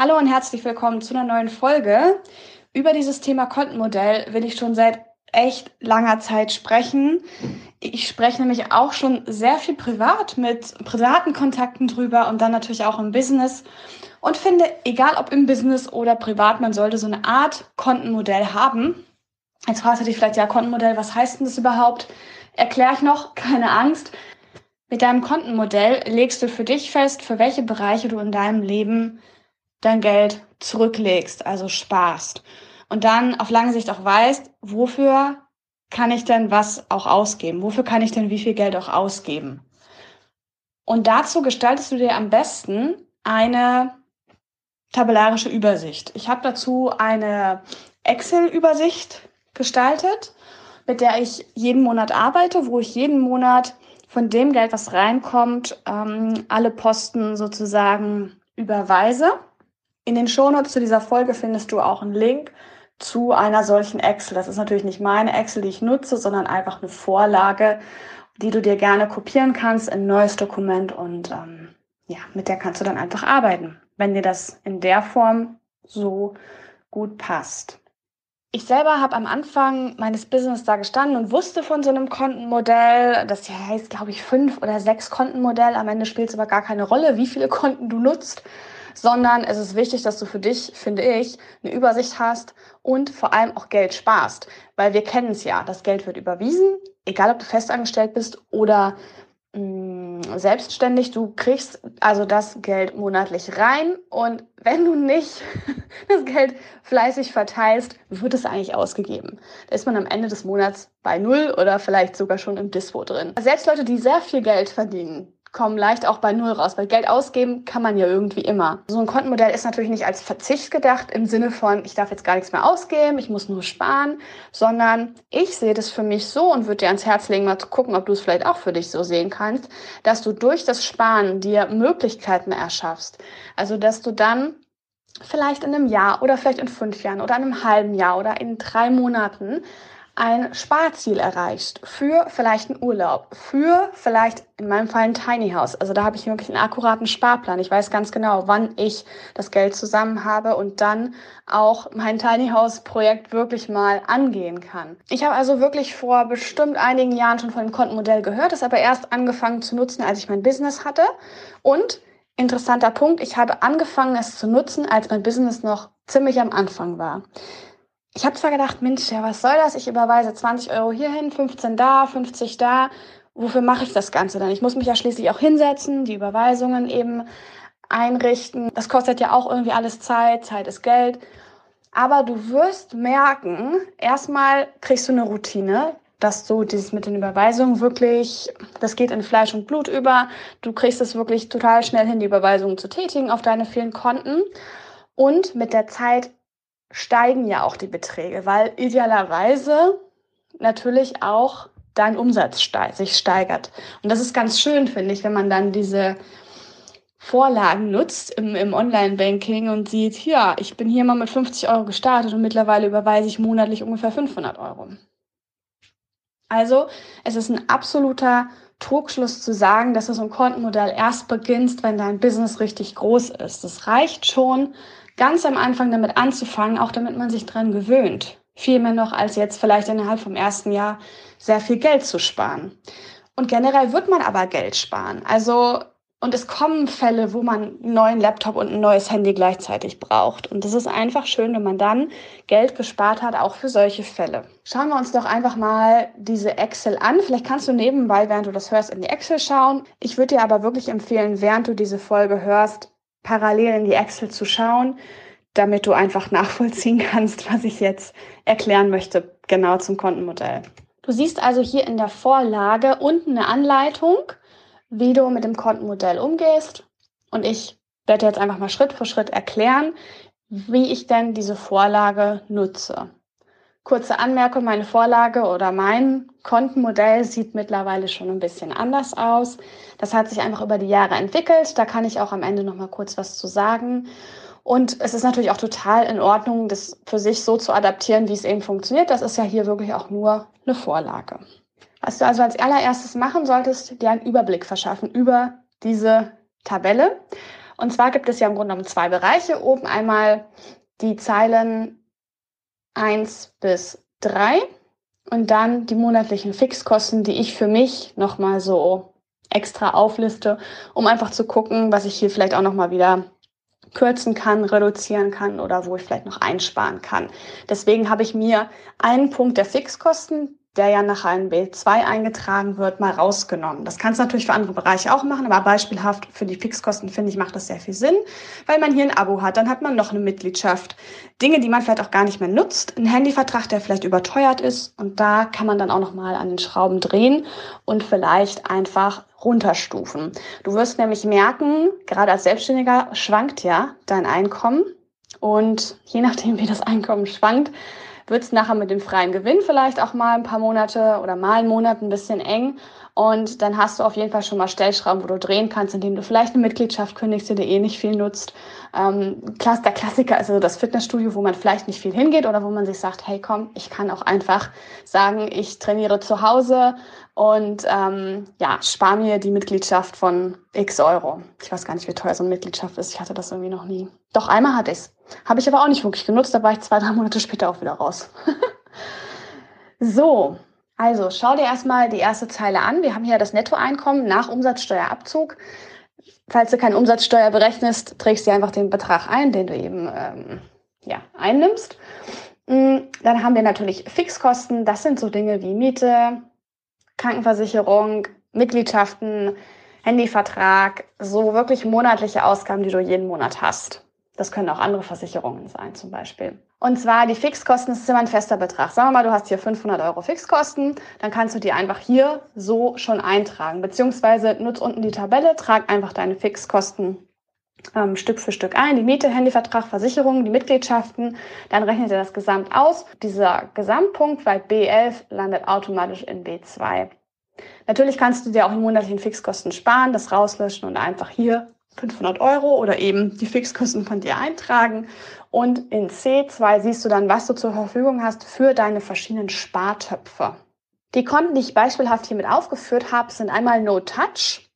Hallo und herzlich willkommen zu einer neuen Folge. Über dieses Thema Kontenmodell will ich schon seit echt langer Zeit sprechen. Ich spreche nämlich auch schon sehr viel privat mit privaten Kontakten drüber und dann natürlich auch im Business und finde, egal ob im Business oder privat, man sollte so eine Art Kontenmodell haben. Jetzt fragst du dich vielleicht, ja, Kontenmodell, was heißt denn das überhaupt? Erkläre ich noch, keine Angst. Mit deinem Kontenmodell legst du für dich fest, für welche Bereiche du in deinem Leben dein Geld zurücklegst, also sparst. Und dann auf lange Sicht auch weißt, wofür kann ich denn was auch ausgeben? Wofür kann ich denn wie viel Geld auch ausgeben? Und dazu gestaltest du dir am besten eine tabellarische Übersicht. Ich habe dazu eine Excel-Übersicht gestaltet, mit der ich jeden Monat arbeite, wo ich jeden Monat von dem Geld, was reinkommt, ähm, alle Posten sozusagen überweise. In den Shownotes zu dieser Folge findest du auch einen Link zu einer solchen Excel. Das ist natürlich nicht meine Excel, die ich nutze, sondern einfach eine Vorlage, die du dir gerne kopieren kannst in ein neues Dokument und ähm, ja, mit der kannst du dann einfach arbeiten, wenn dir das in der Form so gut passt. Ich selber habe am Anfang meines Business da gestanden und wusste von so einem Kontenmodell. Das heißt, glaube ich, fünf oder sechs Kontenmodell. Am Ende spielt es aber gar keine Rolle, wie viele Konten du nutzt sondern es ist wichtig, dass du für dich, finde ich, eine Übersicht hast und vor allem auch Geld sparst. Weil wir kennen es ja, das Geld wird überwiesen, egal ob du festangestellt bist oder mh, mm, selbstständig. Du kriegst also das Geld monatlich rein und wenn du nicht das Geld fleißig verteilst, wird es eigentlich ausgegeben. Da ist man am Ende des Monats bei Null oder vielleicht sogar schon im Dispo drin. Selbst Leute, die sehr viel Geld verdienen, kommen leicht auch bei Null raus, weil Geld ausgeben kann man ja irgendwie immer. So ein Kontenmodell ist natürlich nicht als Verzicht gedacht im Sinne von, ich darf jetzt gar nichts mehr ausgeben, ich muss nur sparen, sondern ich sehe das für mich so und würde dir ans Herz legen, mal zu gucken, ob du es vielleicht auch für dich so sehen kannst, dass du durch das Sparen dir Möglichkeiten erschaffst. Also, dass du dann vielleicht in einem Jahr oder vielleicht in fünf Jahren oder in einem halben Jahr oder in drei Monaten ein Sparziel erreichst für vielleicht einen Urlaub, für vielleicht in meinem Fall ein Tiny House. Also da habe ich wirklich einen akkuraten Sparplan. Ich weiß ganz genau, wann ich das Geld zusammen habe und dann auch mein Tiny House Projekt wirklich mal angehen kann. Ich habe also wirklich vor bestimmt einigen Jahren schon von dem Kontenmodell gehört, es aber erst angefangen zu nutzen, als ich mein Business hatte und interessanter Punkt, ich habe angefangen es zu nutzen, als mein Business noch ziemlich am Anfang war ich habe zwar gedacht, Mensch, ja, was soll das? Ich überweise 20 Euro hierhin, 15 da, 50 da. Wofür mache ich das Ganze dann? Ich muss mich ja schließlich auch hinsetzen, die Überweisungen eben einrichten. Das kostet ja auch irgendwie alles Zeit. Zeit ist Geld. Aber du wirst merken, erstmal kriegst du eine Routine, dass du dieses mit den Überweisungen wirklich, das geht in Fleisch und Blut über. Du kriegst es wirklich total schnell hin, die Überweisungen zu tätigen auf deine vielen Konten. Und mit der Zeit steigen ja auch die Beträge, weil idealerweise natürlich auch dein Umsatz steig sich steigert. Und das ist ganz schön, finde ich, wenn man dann diese Vorlagen nutzt im, im Online-Banking und sieht, ja, ich bin hier mal mit 50 Euro gestartet und mittlerweile überweise ich monatlich ungefähr 500 Euro. Also es ist ein absoluter Trugschluss zu sagen, dass du so ein Kontenmodell erst beginnst, wenn dein Business richtig groß ist. Es reicht schon, ganz am Anfang damit anzufangen, auch damit man sich dran gewöhnt. Viel mehr noch als jetzt vielleicht innerhalb vom ersten Jahr sehr viel Geld zu sparen. Und generell wird man aber Geld sparen. Also, und es kommen Fälle, wo man einen neuen Laptop und ein neues Handy gleichzeitig braucht. Und es ist einfach schön, wenn man dann Geld gespart hat, auch für solche Fälle. Schauen wir uns doch einfach mal diese Excel an. Vielleicht kannst du nebenbei, während du das hörst, in die Excel schauen. Ich würde dir aber wirklich empfehlen, während du diese Folge hörst, parallel in die Excel zu schauen, damit du einfach nachvollziehen kannst, was ich jetzt erklären möchte, genau zum Kontenmodell. Du siehst also hier in der Vorlage unten eine Anleitung, wie du mit dem Kontenmodell umgehst. Und ich werde jetzt einfach mal Schritt für Schritt erklären, wie ich denn diese Vorlage nutze. Kurze Anmerkung, meine Vorlage oder mein Kontenmodell sieht mittlerweile schon ein bisschen anders aus. Das hat sich einfach über die Jahre entwickelt. Da kann ich auch am Ende noch mal kurz was zu sagen. Und es ist natürlich auch total in Ordnung, das für sich so zu adaptieren, wie es eben funktioniert. Das ist ja hier wirklich auch nur eine Vorlage. Was du also als allererstes machen solltest, dir einen Überblick verschaffen über diese Tabelle. Und zwar gibt es ja im Grunde genommen zwei Bereiche. Oben einmal die Zeilen 1 bis 3 und dann die monatlichen Fixkosten, die ich für mich nochmal so extra aufliste, um einfach zu gucken, was ich hier vielleicht auch nochmal wieder kürzen kann, reduzieren kann oder wo ich vielleicht noch einsparen kann. Deswegen habe ich mir einen Punkt der Fixkosten, der ja nach einem B2 eingetragen wird, mal rausgenommen. Das kannst du natürlich für andere Bereiche auch machen, aber beispielhaft für die Fixkosten finde ich, macht das sehr viel Sinn, weil man hier ein Abo hat, dann hat man noch eine Mitgliedschaft. Dinge, die man vielleicht auch gar nicht mehr nutzt, ein Handyvertrag, der vielleicht überteuert ist und da kann man dann auch noch mal an den Schrauben drehen und vielleicht einfach runterstufen. Du wirst nämlich merken, gerade als Selbstständiger schwankt ja dein Einkommen und je nachdem, wie das Einkommen schwankt, wird es nachher mit dem freien Gewinn vielleicht auch mal ein paar Monate oder mal einen Monat ein bisschen eng. Und dann hast du auf jeden Fall schon mal Stellschrauben, wo du drehen kannst, indem du vielleicht eine Mitgliedschaft kündigst, die du eh nicht viel nutzt. Ähm, der Klassiker ist also das Fitnessstudio, wo man vielleicht nicht viel hingeht oder wo man sich sagt, hey komm, ich kann auch einfach sagen, ich trainiere zu Hause und ähm, ja, spare mir die Mitgliedschaft von x Euro. Ich weiß gar nicht, wie teuer so eine Mitgliedschaft ist. Ich hatte das irgendwie noch nie. Doch einmal hatte ich's. Habe ich aber auch nicht wirklich genutzt. Da war ich zwei, drei Monate später auch wieder raus. so, also schau dir erstmal die erste Zeile an. Wir haben hier das Nettoeinkommen nach Umsatzsteuerabzug. Falls du keine Umsatzsteuer berechnest, trägst du einfach den Betrag ein, den du eben ähm, ja, einnimmst. Mm, dann haben wir natürlich Fixkosten. Das sind so Dinge wie Miete, Krankenversicherung, Mitgliedschaften, Handyvertrag, so wirklich monatliche Ausgaben, die du jeden Monat hast. Das können auch andere Versicherungen sein zum Beispiel. Und zwar die Fixkosten, das ist immer ein fester Betrag. Sagen wir mal, du hast hier 500 Euro Fixkosten, dann kannst du die einfach hier so schon eintragen. Beziehungsweise nutz unten die Tabelle, trag einfach deine Fixkosten ähm, Stück für Stück ein. Die Miete, Handyvertrag, Versicherungen, die Mitgliedschaften. Dann rechnet ihr das Gesamt aus. Dieser Gesamtpunkt bei B11 landet automatisch in B2. Natürlich kannst du dir auch die monatlichen Fixkosten sparen, das rauslöschen und einfach hier 500 Euro oder eben die Fixkosten von dir eintragen. Und in C2 siehst du dann, was du zur Verfügung hast für deine verschiedenen Spartöpfe. Die Konten, die ich beispielhaft hiermit aufgeführt habe, sind einmal No Touch,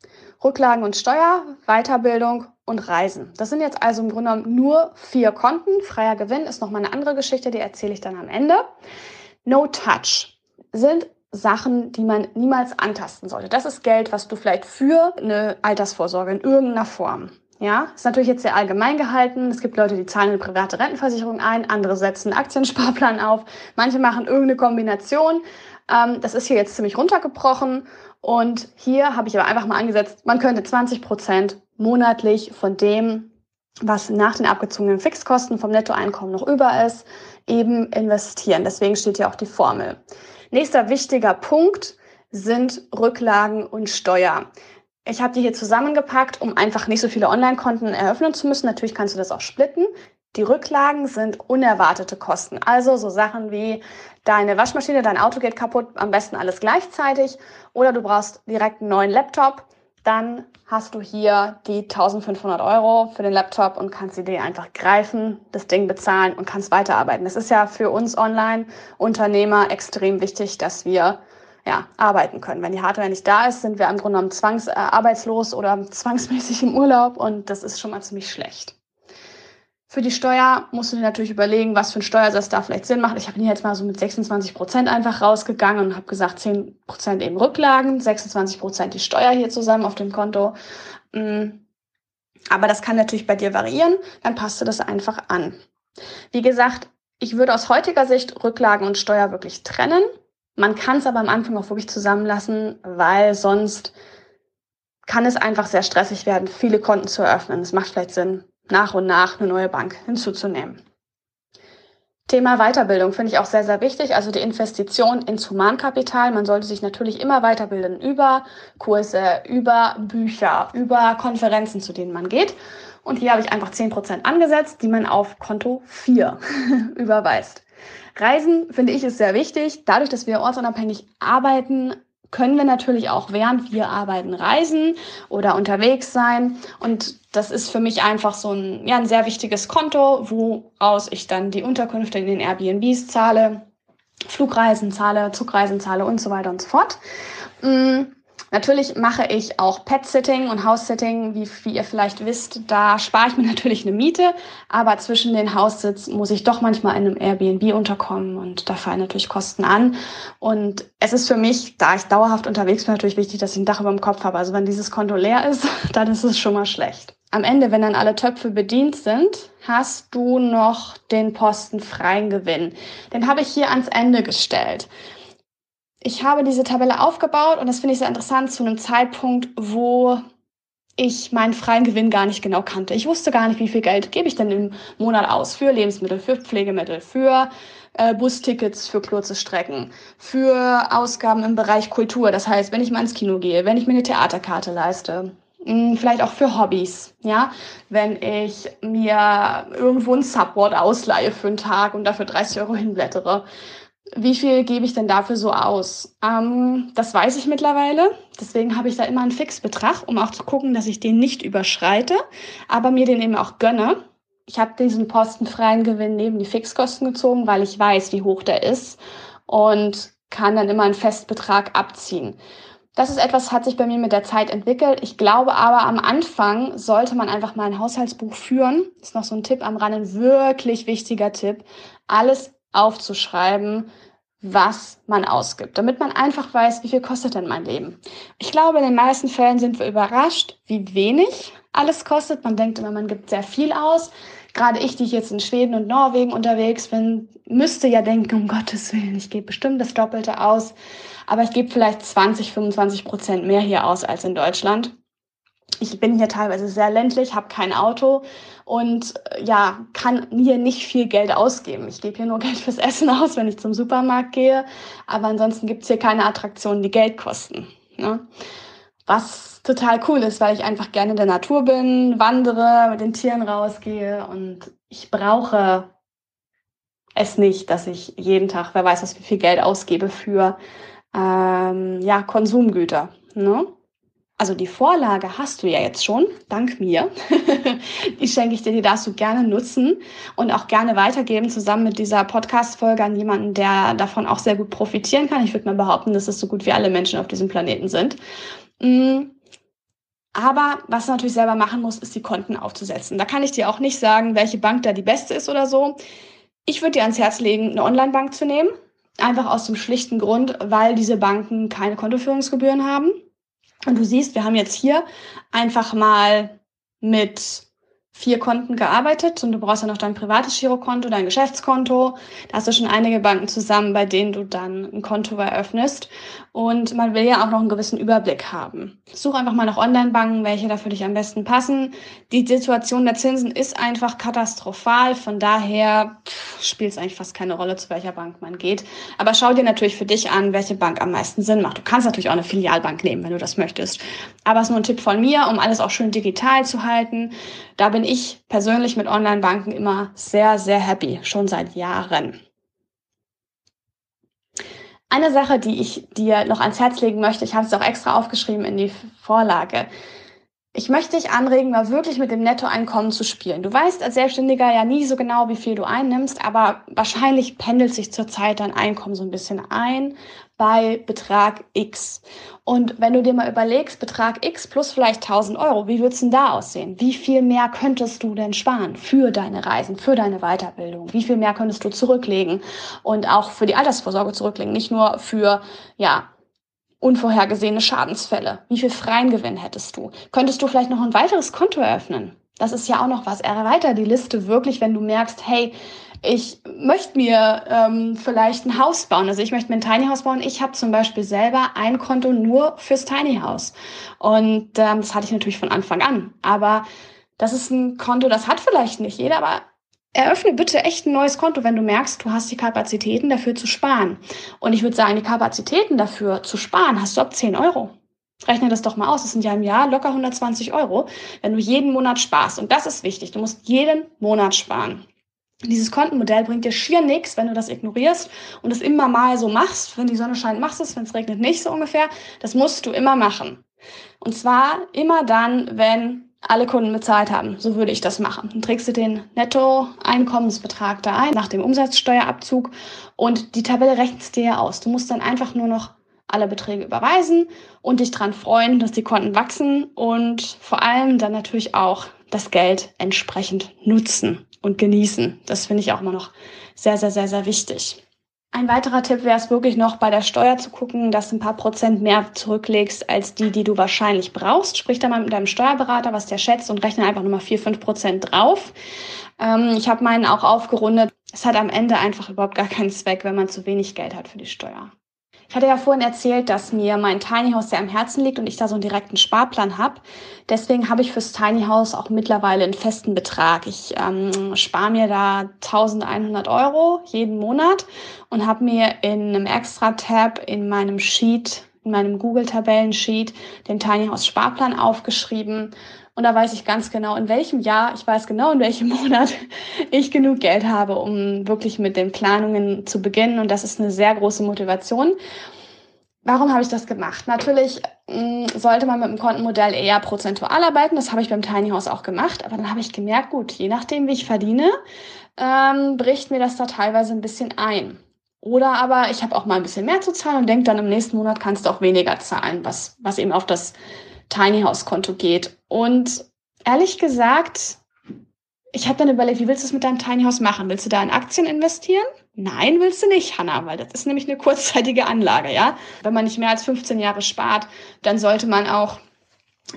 Rücklagen und Steuer, Weiterbildung und Reisen. Das sind jetzt also im Grunde genommen nur vier Konten. Freier Gewinn ist nochmal eine andere Geschichte, die erzähle ich dann am Ende. No Touch sind Sachen, die man niemals antasten sollte. Das ist Geld, was du vielleicht für eine Altersvorsorge in irgendeiner Form. Ja, ist natürlich jetzt sehr allgemein gehalten. Es gibt Leute, die zahlen eine private Rentenversicherung ein, andere setzen einen Aktiensparplan auf, manche machen irgendeine Kombination. Ähm, das ist hier jetzt ziemlich runtergebrochen und hier habe ich aber einfach mal angesetzt, man könnte 20 Prozent monatlich von dem, was nach den abgezogenen Fixkosten vom Nettoeinkommen noch über ist, eben investieren. Deswegen steht hier auch die Formel. Nächster wichtiger Punkt sind Rücklagen und Steuer. Ich habe die hier zusammengepackt, um einfach nicht so viele Online-Konten eröffnen zu müssen. Natürlich kannst du das auch splitten. Die Rücklagen sind unerwartete Kosten. Also so Sachen wie deine Waschmaschine, dein Auto geht kaputt, am besten alles gleichzeitig. Oder du brauchst direkt einen neuen Laptop. Dann hast du hier die 1500 Euro für den Laptop und kannst die dir einfach greifen, das Ding bezahlen und kannst weiterarbeiten. Das ist ja für uns Online-Unternehmer extrem wichtig, dass wir ja, arbeiten können. Wenn die Hardware nicht da ist, sind wir im Grunde genommen zwangsarbeitslos äh, oder zwangsmäßig im Urlaub und das ist schon mal ziemlich schlecht. Für die Steuer musst du dir natürlich überlegen, was für ein Steuersatz da vielleicht Sinn macht. Ich habe hier jetzt mal so mit 26 Prozent einfach rausgegangen und habe gesagt, 10 Prozent eben Rücklagen, 26 Prozent die Steuer hier zusammen auf dem Konto. Mm. Aber das kann natürlich bei dir variieren, dann passt du das einfach an. Wie gesagt, ich würde aus heutiger Sicht Rücklagen und Steuer wirklich trennen. Man kann es aber am Anfang auch wirklich zusammenlassen, weil sonst kann es einfach sehr stressig werden, viele Konten zu eröffnen. Es macht vielleicht Sinn, nach und nach eine neue Bank hinzuzunehmen. Thema Weiterbildung finde ich auch sehr, sehr wichtig. Also die Investition ins Humankapital. Man sollte sich natürlich immer weiterbilden über Kurse, über Bücher, über Konferenzen, zu denen man geht. Und hier habe ich einfach 10% angesetzt, die man auf Konto 4 überweist. Reisen finde ich ist sehr wichtig. Dadurch, dass wir ortsunabhängig arbeiten, können wir natürlich auch während wir arbeiten reisen oder unterwegs sein. Und das ist für mich einfach so ein, ja, ein sehr wichtiges Konto, woraus ich dann die Unterkünfte in den Airbnbs zahle, Flugreisen zahle, Zugreisen zahle und so weiter und so fort. Mm, Natürlich mache ich auch Pet-Sitting und House-Sitting, wie, wie ihr vielleicht wisst. Da spare ich mir natürlich eine Miete, aber zwischen den Haussitz muss ich doch manchmal in einem Airbnb unterkommen und da fallen natürlich Kosten an. Und es ist für mich, da ich dauerhaft unterwegs bin, natürlich wichtig, dass ich ein Dach über dem Kopf habe. Also wenn dieses Konto leer ist, dann ist es schon mal schlecht. Am Ende, wenn dann alle Töpfe bedient sind, hast du noch den Posten freien Gewinn. Den habe ich hier ans Ende gestellt ich habe diese Tabelle aufgebaut und das finde ich sehr interessant zu einem Zeitpunkt, wo ich meinen freien Gewinn gar nicht genau kannte. Ich wusste gar nicht, wie viel Geld gebe ich denn im Monat aus für Lebensmittel, für Pflegemittel, für äh, Bustickets für kurze Strecken, für Ausgaben im Bereich Kultur. Das heißt, wenn ich mal ins Kino gehe, wenn ich mir eine Theaterkarte leiste, mh, hm, vielleicht auch für Hobbys, ja, wenn ich mir irgendwo ein Subboard ausleihe für einen Tag und dafür 30 Euro hinblättere wie viel gebe ich denn dafür so aus? Ähm, das weiß ich mittlerweile. Deswegen habe ich da immer einen Fixbetrag, um auch zu gucken, dass ich den nicht überschreite, aber mir den eben auch gönne. Ich habe diesen postenfreien Gewinn neben die Fixkosten gezogen, weil ich weiß, wie hoch der ist und kann dann immer einen Festbetrag abziehen. Das ist etwas, hat sich bei mir mit der Zeit entwickelt. Ich glaube aber, am Anfang sollte man einfach mal ein Haushaltsbuch führen. Ist noch so ein Tipp am Rand, ein wirklich wichtiger Tipp. Alles aufzuschreiben, was man ausgibt, damit man einfach weiß, wie viel kostet denn mein Leben. Ich glaube, in den meisten Fällen sind wir überrascht, wie wenig alles kostet. Man denkt immer, man gibt sehr viel aus. Gerade ich, die ich jetzt in Schweden und Norwegen unterwegs bin, müsste ja denken, um Gottes Willen, ich gebe bestimmt das Doppelte aus. Aber ich gebe vielleicht 20, 25 Prozent mehr hier aus als in Deutschland ich bin hier teilweise sehr ländlich, habe kein Auto und äh, ja, kann hier nicht viel Geld ausgeben. Ich gebe hier nur Geld fürs Essen aus, wenn ich zum Supermarkt gehe. Aber ansonsten gibt's hier keine Attraktionen, die Geld kosten. Ne? Was total cool ist, weil ich einfach gerne in der Natur bin, wandere, mit den Tieren rausgehe und ich brauche es nicht, dass ich jeden Tag, wer weiß, was wie viel Geld ausgebe für ähm, ja, Konsumgüter. Ne? Also die Vorlage hast du ja jetzt schon, dank mir. die schenke ich dir, die darfst du gerne nutzen und auch gerne weitergeben, zusammen mit dieser Podcast-Folge an jemanden, der davon auch sehr gut profitieren kann. Ich würde mal behaupten, dass es so gut wie alle Menschen auf diesem Planeten sind. Mm. Aber was du natürlich selber machen musst, ist die Konten aufzusetzen. Da kann ich dir auch nicht sagen, welche Bank da die beste ist oder so. Ich würde dir ans Herz legen, eine Online-Bank zu nehmen. Einfach aus dem schlichten Grund, weil diese Banken keine Kontoführungsgebühren haben. Und du siehst, wir haben jetzt hier einfach mal mit vier Konten gearbeitet und du brauchst ja noch dein privates Girokonto, dein Geschäftskonto. Da hast du schon einige Banken zusammen, bei denen du dann ein Konto eröffnest. Und man will ja auch noch einen gewissen Überblick haben. Such einfach mal nach Online-Banken, welche da für dich am besten passen. Die Situation der Zinsen ist einfach katastrophal. Von daher spielt es eigentlich fast keine Rolle, zu welcher Bank man geht. Aber schau dir natürlich für dich an, welche Bank am meisten Sinn macht. Du kannst natürlich auch eine Filialbank nehmen, wenn du das möchtest. Aber es ist nur ein Tipp von mir, um alles auch schön digital zu halten. Da bin ich persönlich mit Online-Banken immer sehr, sehr happy, schon seit Jahren. Eine Sache, die ich dir noch ans Herz legen möchte, ich habe es auch extra aufgeschrieben in die Vorlage. Ich möchte dich anregen, mal wirklich mit dem Nettoeinkommen zu spielen. Du weißt als Selbstständiger ja nie so genau, wie viel du einnimmst, aber wahrscheinlich pendelt sich zurzeit dein Einkommen so ein bisschen ein bei Betrag X. Und wenn du dir mal überlegst, Betrag X plus vielleicht 1000 Euro, wie wird's denn da aussehen? Wie viel mehr könntest du denn sparen für deine Reisen, für deine Weiterbildung? Wie viel mehr könntest du zurücklegen und auch für die Altersvorsorge zurücklegen? Nicht nur für, ja, unvorhergesehene Schadensfälle? Wie viel freien Gewinn hättest du? Könntest du vielleicht noch ein weiteres Konto eröffnen? Das ist ja auch noch was. Erweiter die Liste wirklich, wenn du merkst, hey, ich möchte mir ähm, vielleicht ein Haus bauen. Also ich möchte mir ein Tiny House bauen. Ich habe zum Beispiel selber ein Konto nur fürs Tiny House. Und ähm, das hatte ich natürlich von Anfang an. Aber das ist ein Konto, das hat vielleicht nicht jeder, aber Eröffne bitte echt ein neues Konto, wenn du merkst, du hast die Kapazitäten dafür zu sparen. Und ich würde sagen, die Kapazitäten dafür zu sparen hast du ab 10 Euro. Rechne das doch mal aus. Das sind ja im Jahr locker 120 Euro, wenn du jeden Monat sparst. Und das ist wichtig. Du musst jeden Monat sparen. Dieses Kontenmodell bringt dir schier nichts, wenn du das ignorierst und es immer mal so machst. Wenn die Sonne scheint, machst du es, wenn es regnet, nicht so ungefähr. Das musst du immer machen. Und zwar immer dann, wenn alle Kunden bezahlt haben. So würde ich das machen. Dann trägst du den Nettoeinkommensbetrag da ein, nach dem Umsatzsteuerabzug und die Tabelle rechnest dir aus. Du musst dann einfach nur noch alle Beträge überweisen und dich dran freuen, dass die Konten wachsen und vor allem dann natürlich auch das Geld entsprechend nutzen und genießen. Das finde ich auch immer noch sehr, sehr, sehr, sehr wichtig. Ein weiterer Tipp wäre es wirklich noch bei der Steuer zu gucken, dass du ein paar Prozent mehr zurücklegst als die, die du wahrscheinlich brauchst. Sprich da mal mit deinem Steuerberater, was der schätzt und rechne einfach nochmal 4, 5 Prozent drauf. Ähm, ich habe meinen auch aufgerundet. Es hat am Ende einfach überhaupt gar keinen Zweck, wenn man zu wenig Geld hat für die Steuer. Ich hatte ja vorhin erzählt, dass mir mein Tiny House sehr am Herzen liegt und ich da so einen direkten Sparplan habe. Deswegen habe ich fürs Tiny House auch mittlerweile einen festen Betrag. Ich ähm, spare mir da 1100 Euro jeden Monat und habe mir in einem Extra-Tab in meinem Sheet, in meinem Google-Tabellen-Sheet den Tiny House Sparplan aufgeschrieben und da weiß ich ganz genau, in welchem Jahr, ich weiß genau, in welchem Monat ich genug Geld habe, um wirklich mit den Planungen zu beginnen. Und das ist eine sehr große Motivation. Warum habe ich das gemacht? Natürlich mh, mm, sollte man mit dem Kontenmodell eher prozentual arbeiten. Das habe ich beim Tiny House auch gemacht. Aber dann habe ich gemerkt, gut, je nachdem, wie ich verdiene, ähm, bricht mir das da teilweise ein bisschen ein. Oder aber ich habe auch mal ein bisschen mehr zu zahlen und denke dann im nächsten Monat kannst du auch weniger zahlen, was, was eben auf das Tiny House Konto geht. Und ehrlich gesagt, ich habe dann überlegt, wie willst du es mit deinem Tiny House machen? Willst du da in Aktien investieren? Nein, willst du nicht, Hanna, weil das ist nämlich eine kurzzeitige Anlage, ja. Wenn man nicht mehr als 15 Jahre spart, dann sollte man auch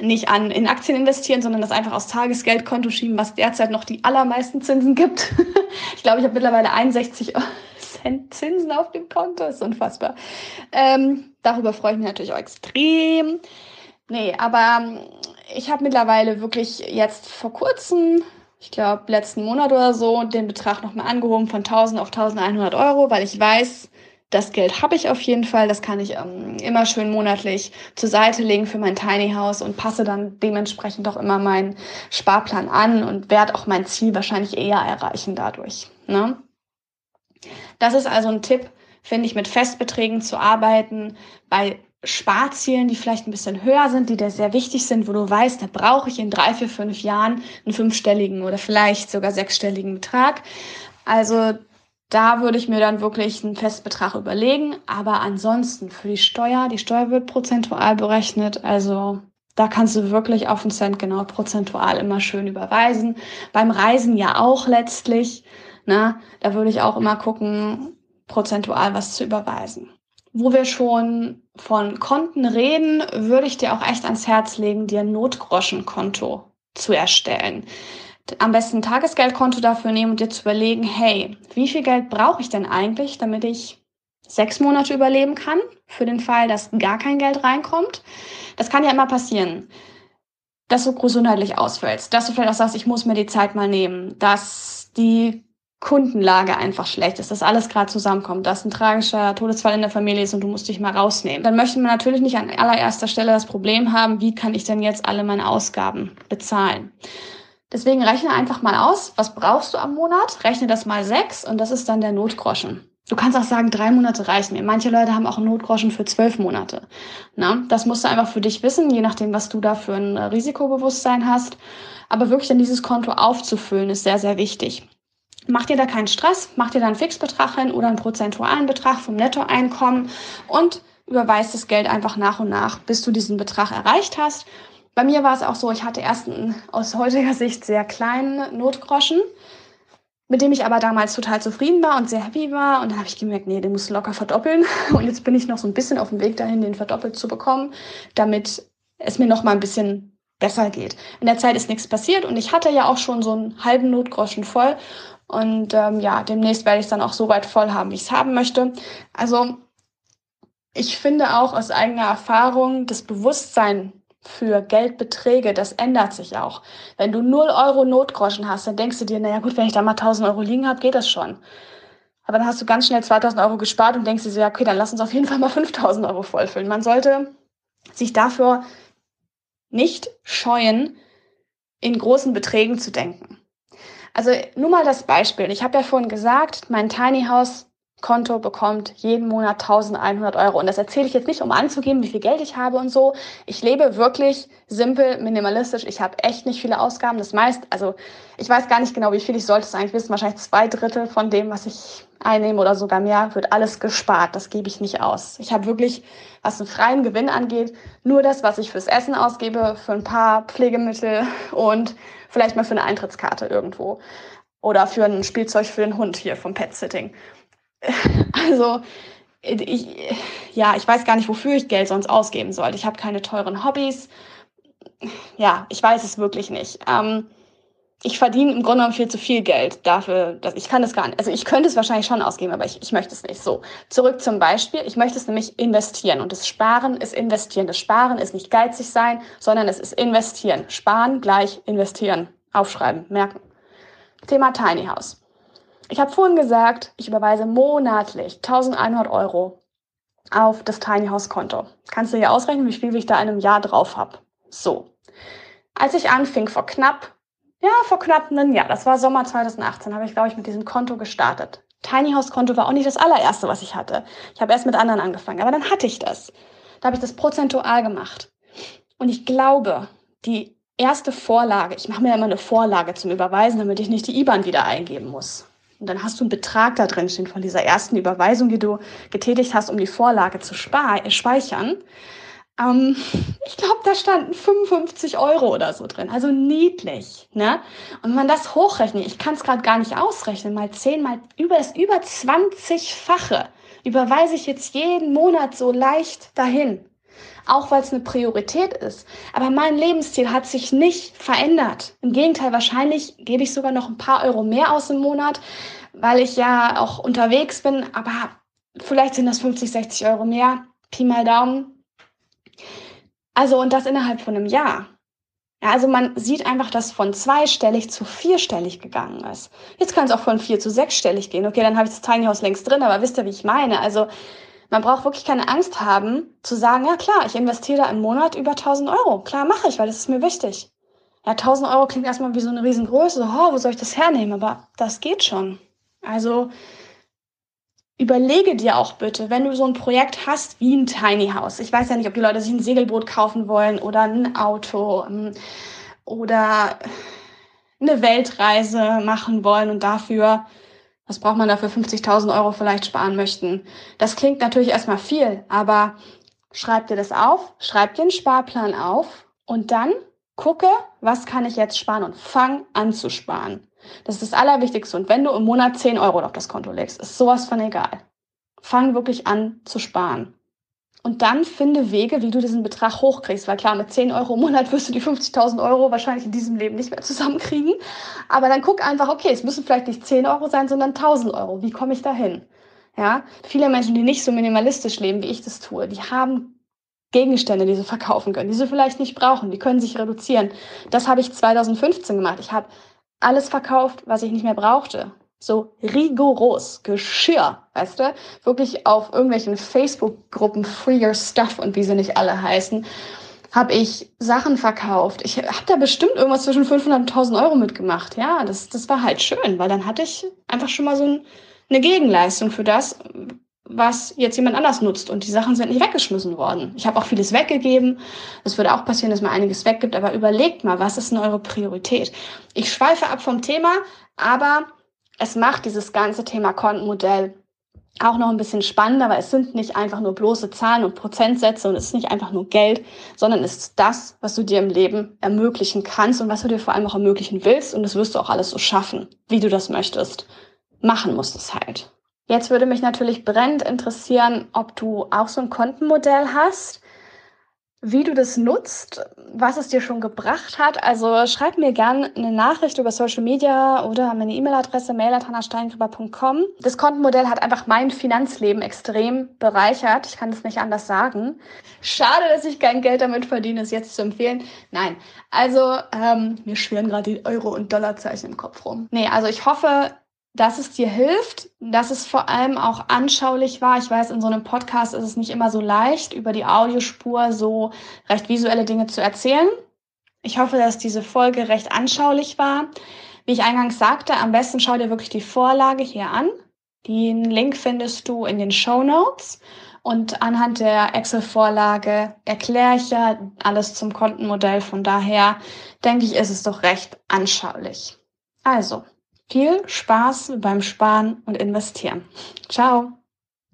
nicht an, in Aktien investieren, sondern das einfach aus Tagesgeldkonto schieben, was derzeit noch die allermeisten Zinsen gibt. ich glaube, ich habe mittlerweile 61 Cent Zinsen auf dem Konto. Das ist unfassbar. Ähm, darüber freue ich mich natürlich auch extrem. Nee, aber ähm, ich habe mittlerweile wirklich jetzt vor kurzem, ich glaube letzten Monat oder so, den Betrag nochmal angehoben von 1000 auf 1100 Euro, weil ich weiß, das Geld habe ich auf jeden Fall. Das kann ich ähm, immer schön monatlich zur Seite legen für mein Tiny House und passe dann dementsprechend auch immer meinen Sparplan an und werde auch mein Ziel wahrscheinlich eher erreichen dadurch. Ne? Das ist also ein Tipp, finde ich, mit Festbeträgen zu arbeiten. Bei Sparzielen, die vielleicht ein bisschen höher sind, die dir sehr wichtig sind, wo du weißt, da brauche ich in drei, vier, fünf Jahren einen fünfstelligen oder vielleicht sogar sechsstelligen Betrag. Also da würde ich mir dann wirklich einen Festbetrag überlegen. Aber ansonsten für die Steuer, die Steuer wird prozentual berechnet. Also da kannst du wirklich auf den Cent genau prozentual immer schön überweisen. Beim Reisen ja auch letztlich. Ne? Da würde ich auch immer gucken, prozentual was zu überweisen wo wir schon von Konten reden, würde ich dir auch echt ans Herz legen, dir ein Notgroschenkonto zu erstellen. Am besten ein Tagesgeldkonto dafür nehmen und dir zu überlegen, hey, wie viel Geld brauche ich denn eigentlich, damit ich sechs Monate überleben kann, für den Fall, dass gar kein Geld reinkommt. Das kann ja immer passieren, dass du gesundheitlich ausfällst, dass du vielleicht auch sagst, ich muss mir die Zeit mal nehmen, dass die Kundenlage einfach schlecht ist, dass alles gerade zusammenkommt, dass ein tragischer Todesfall in der Familie ist und du musst dich mal rausnehmen. Dann möchte man natürlich nicht an allererster Stelle das Problem haben, wie kann ich denn jetzt alle meine Ausgaben bezahlen. Deswegen rechne einfach mal aus, was brauchst du am Monat, rechne das mal sechs und das ist dann der Notgroschen. Du kannst auch sagen, drei Monate reichen mir. Manche Leute haben auch einen Notgroschen für zwölf Monate. Na, das musst du einfach für dich wissen, je nachdem, was du da für ein Risikobewusstsein hast. Aber wirklich dann dieses Konto aufzufüllen, ist sehr, sehr wichtig. Mach dir da keinen Stress, mach dir da einen Fixbetrag hin oder einen prozentualen Betrag vom Nettoeinkommen und überweist das Geld einfach nach und nach, bis du diesen Betrag erreicht hast. Bei mir war es auch so, ich hatte erst einen aus heutiger Sicht sehr kleinen Notgroschen, mit dem ich aber damals total zufrieden war und sehr happy war. Und dann habe ich gemerkt, nee, den musst du locker verdoppeln. Und jetzt bin ich noch so ein bisschen auf dem Weg dahin, den verdoppelt zu bekommen, damit es mir noch mal ein bisschen besser geht. In der Zeit ist nichts passiert und ich hatte ja auch schon so einen halben Notgroschen voll und ähm, ja, demnächst werde ich es dann auch so weit voll haben, wie ich es haben möchte. Also ich finde auch aus eigener Erfahrung, das Bewusstsein für Geldbeträge, das ändert sich auch. Wenn du 0 Euro Notgroschen hast, dann denkst du dir, naja gut, wenn ich da mal 1000 Euro liegen habe, geht das schon. Aber dann hast du ganz schnell 2000 Euro gespart und denkst dir so, ja, okay, dann lass uns auf jeden Fall mal 5000 Euro vollfüllen. Man sollte sich dafür nicht scheuen, in großen Beträgen zu denken. Also nur mal das Beispiel. Ich habe ja vorhin gesagt, mein Tiny House Konto bekommt jeden Monat 1100 Euro. Und das erzähle ich jetzt nicht, um anzugeben, wie viel Geld ich habe und so. Ich lebe wirklich simpel, minimalistisch. Ich habe echt nicht viele Ausgaben. Das meist, also ich weiß gar nicht genau, wie viel ich sollte es eigentlich wissen. Wahrscheinlich zwei Drittel von dem, was ich einnehme oder sogar mehr, wird alles gespart. Das gebe ich nicht aus. Ich habe wirklich, was den freien Gewinn angeht, nur das, was ich fürs Essen ausgebe, für ein paar Pflegemittel und vielleicht mal für eine Eintrittskarte irgendwo. Oder für ein Spielzeug für den Hund hier vom Pet-Sitting. Also, ich, ja, ich weiß gar nicht, wofür ich Geld sonst ausgeben sollte. Ich habe keine teuren Hobbys. Ja, ich weiß es wirklich nicht. Ähm, ich verdiene im Grunde genommen viel zu viel Geld dafür, dass ich kann das gar nicht. Also ich könnte es wahrscheinlich schon ausgeben, aber ich, ich möchte es nicht. So, zurück zum Beispiel. Ich möchte es nämlich investieren. Und das Sparen ist investieren. Das Sparen ist nicht geizig sein, sondern es ist investieren. Sparen gleich investieren. Aufschreiben, merken. Thema Tiny House. Ich habe vorhin gesagt, ich überweise monatlich 1100 Euro auf das Tiny House Konto. Kannst du dir ausrechnen, wie viel ich da in einem Jahr drauf habe? So. Als ich anfing, vor knapp, ja, vor knapp einem Jahr, das war Sommer 2018, habe ich, glaube ich, mit diesem Konto gestartet. Tiny House Konto war auch nicht das allererste, was ich hatte. Ich habe erst mit anderen angefangen, aber dann hatte ich das. Da habe ich das prozentual gemacht. Und ich glaube, die erste Vorlage, ich mache mir immer eine Vorlage zum Überweisen, damit ich nicht die IBAN wieder eingeben muss. Und dann hast du einen Betrag da drin stehen von dieser ersten Überweisung, die du getätigt hast, um die Vorlage zu speichern. Ähm, ich glaube, da standen 55 Euro oder so drin. Also niedlich. Ne? Und wenn man das hochrechnet, ich kann es gerade gar nicht ausrechnen, mal 10, mal über das über 20-fache überweise ich jetzt jeden Monat so leicht dahin. Auch weil es eine Priorität ist. Aber mein Lebensstil hat sich nicht verändert. Im Gegenteil, wahrscheinlich gebe ich sogar noch ein paar Euro mehr aus im Monat, weil ich ja auch unterwegs bin. Aber vielleicht sind das 50, 60 Euro mehr. Pi mal Daumen. Also, und das innerhalb von einem Jahr. Ja, also man sieht einfach, dass von zweistellig zu vierstellig gegangen ist. Jetzt kann es auch von vier zu sechsstellig gehen. Okay, dann habe ich das Tiny House längst drin, aber wisst ihr, wie ich meine? Also man braucht wirklich keine Angst haben, zu sagen, ja klar, ich investiere da im Monat über 1000 Euro. Klar mache ich, weil das ist mir wichtig. Ja, 1000 Euro klingt erstmal wie so eine Riesengröße. Oh, wo soll ich das hernehmen? Aber das geht schon. Also überlege dir auch bitte, wenn du so ein Projekt hast wie ein Tiny House. Ich weiß ja nicht, ob die Leute sich ein Segelboot kaufen wollen oder ein Auto ähm, oder eine Weltreise machen wollen und dafür was braucht man dafür 50.000 Euro vielleicht sparen möchten? Das klingt natürlich erstmal viel, aber schreib dir das auf, schreib dir einen Sparplan auf und dann gucke, was kann ich jetzt sparen und fang an zu sparen. Das ist das Allerwichtigste. Und wenn du im Monat 10 Euro auf das Konto legst, ist sowas von egal. Fang wirklich an zu sparen. Und dann finde Wege, wie du diesen Betrag hochkriegst. Weil klar, mit 10 Euro im Monat wirst du die 50.000 Euro wahrscheinlich in diesem Leben nicht mehr zusammenkriegen. Aber dann guck einfach, okay, es müssen vielleicht nicht 10 Euro sein, sondern 1000 Euro. Wie komme ich da hin? Ja, viele Menschen, die nicht so minimalistisch leben, wie ich das tue, die haben Gegenstände, die sie verkaufen können, die sie vielleicht nicht brauchen, die können sich reduzieren. Das habe ich 2015 gemacht. Ich habe alles verkauft, was ich nicht mehr brauchte so rigoros Geschirr, weißt du, wirklich auf irgendwelchen Facebook-Gruppen Free Your Stuff und wie sie nicht alle heißen, habe ich Sachen verkauft. Ich habe da bestimmt irgendwas zwischen 500 und 1000 Euro mitgemacht. Ja, das, das war halt schön, weil dann hatte ich einfach schon mal so ein, eine Gegenleistung für das, was jetzt jemand anders nutzt. Und die Sachen sind nicht weggeschmissen worden. Ich habe auch vieles weggegeben. Es würde auch passieren, dass man einiges weggibt. Aber überlegt mal, was ist denn eure Priorität? Ich schweife ab vom Thema, aber es macht dieses ganze Thema Kontenmodell auch noch ein bisschen spannender, weil es sind nicht einfach nur bloße Zahlen und Prozentsätze und es ist nicht einfach nur Geld, sondern es ist das, was du dir im Leben ermöglichen kannst und was du dir vor allem auch ermöglichen willst und das wirst du auch alles so schaffen, wie du das möchtest. Machen musst es halt. Jetzt würde mich natürlich brennend interessieren, ob du auch so ein Kontenmodell hast wie du das nutzt, was es dir schon gebracht hat. Also schreib mir gerne eine Nachricht über Social Media oder meine E-Mail-Adresse mail.hannasteingrüber.com. Das Kontenmodell hat einfach mein Finanzleben extrem bereichert. Ich kann es nicht anders sagen. Schade, dass ich kein Geld damit verdiene, es jetzt zu empfehlen. Nein, also ähm, mir schwirren gerade die Euro- und Dollarzeichen im Kopf rum. Nee, also ich hoffe, dass es dir hilft, dass es vor allem auch anschaulich war. Ich weiß, in so einem Podcast ist es nicht immer so leicht, über die Audiospur so recht visuelle Dinge zu erzählen. Ich hoffe, dass diese Folge recht anschaulich war. Wie ich eingangs sagte, am besten schau dir wirklich die Vorlage hier an. Den Link findest du in den Show Notes. Und anhand der Excel-Vorlage erkläre ich ja alles zum Kontenmodell. Von daher denke ich, ist es doch recht anschaulich. Also, viel Spaß beim Sparen und Investieren. Ciao!